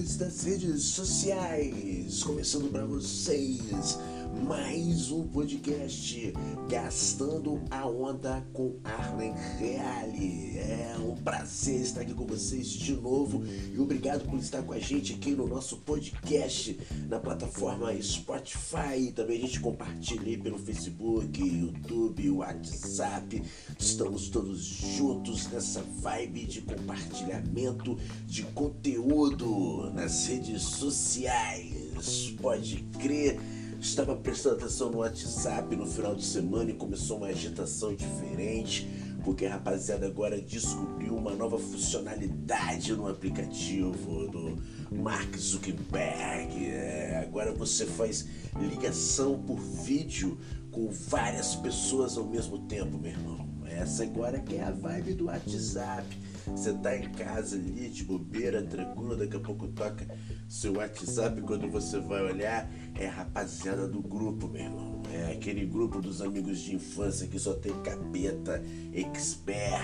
das redes sociais. Começando para vocês mais um podcast Gastando a Onda com Arlen Reale. É um prazer estar aqui com vocês de novo e obrigado por estar com a gente aqui no nosso podcast na plataforma Spotify. Também a gente compartilha pelo Facebook, YouTube, WhatsApp. Estamos todos juntos nessa vibe de compartilhamento de conteúdo nas redes sociais. Pode crer Estava prestando atenção no WhatsApp no final de semana e começou uma agitação diferente, porque a rapaziada agora descobriu uma nova funcionalidade no aplicativo do Mark Zuckerberg. É, agora você faz ligação por vídeo com várias pessoas ao mesmo tempo, meu irmão. Essa agora que é a vibe do WhatsApp. Você tá em casa ali, de bobeira, tranquilo, daqui a pouco toca seu WhatsApp quando você vai olhar, é rapaziada do grupo, meu irmão. É aquele grupo dos amigos de infância que só tem capeta, expert,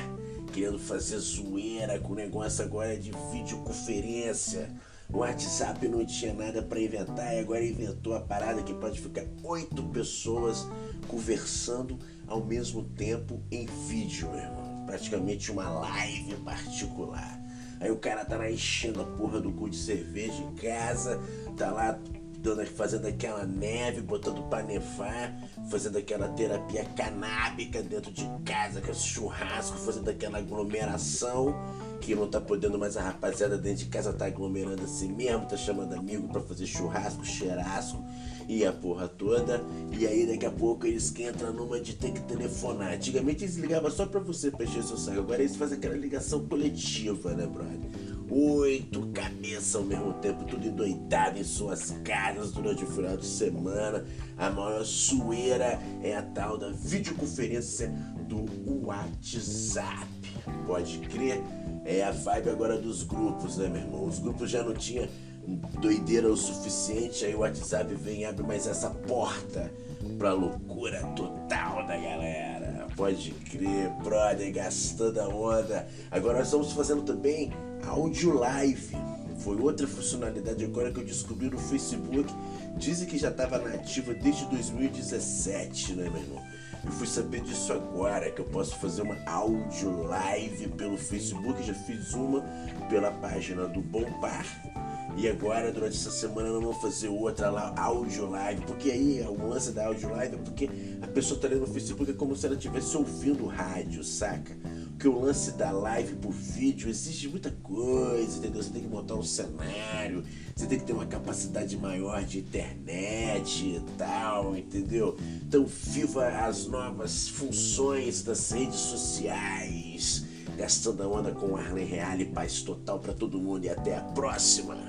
querendo fazer zoeira com o negócio agora de videoconferência. O WhatsApp não tinha nada para inventar e agora inventou a parada que pode ficar oito pessoas conversando ao mesmo tempo em vídeo, meu irmão. Praticamente uma live particular. Aí o cara tá lá enchendo a porra do cu de cerveja em casa, tá lá dando, fazendo aquela neve, botando pra nevar, fazendo aquela terapia canábica dentro de casa, aquele churrasco, fazendo aquela aglomeração que não tá podendo mais a rapaziada dentro de casa tá aglomerando assim mesmo, tá chamando amigo para fazer churrasco, cheirasco e a porra toda. E aí daqui a pouco eles que entram numa de ter que telefonar. Antigamente eles ligavam só pra você pra encher seu saco, agora eles fazem aquela ligação coletiva, né, brother? Oito cabeças ao mesmo tempo, tudo endoidado em suas casas durante o final de semana. A maior sueira é a tal da videoconferência do WhatsApp. Pode crer? É a vibe agora dos grupos, né, meu irmão? Os grupos já não tinha doideira o suficiente, aí o WhatsApp vem e abre mais essa porta pra loucura total da galera. Pode crer, brother, gastando a onda. Agora nós estamos fazendo também áudio live. Foi outra funcionalidade agora que eu descobri no Facebook. Dizem que já estava nativa desde 2017, né, meu irmão? Eu fui saber disso agora, que eu posso fazer uma áudio live pelo Facebook. Já fiz uma pela página do Bom Par. E agora, durante essa semana, nós vamos fazer outra lá, áudio live. Porque aí, o lance da áudio live é porque a pessoa tá ali no Facebook é como se ela estivesse ouvindo rádio, saca? Porque o lance da live por vídeo exige muita coisa, entendeu? Você tem que montar um cenário, você tem que ter uma capacidade maior de internet e tal, entendeu? Então, viva as novas funções das redes sociais. Gastando a onda com Arlen Real e paz total para todo mundo e até a próxima.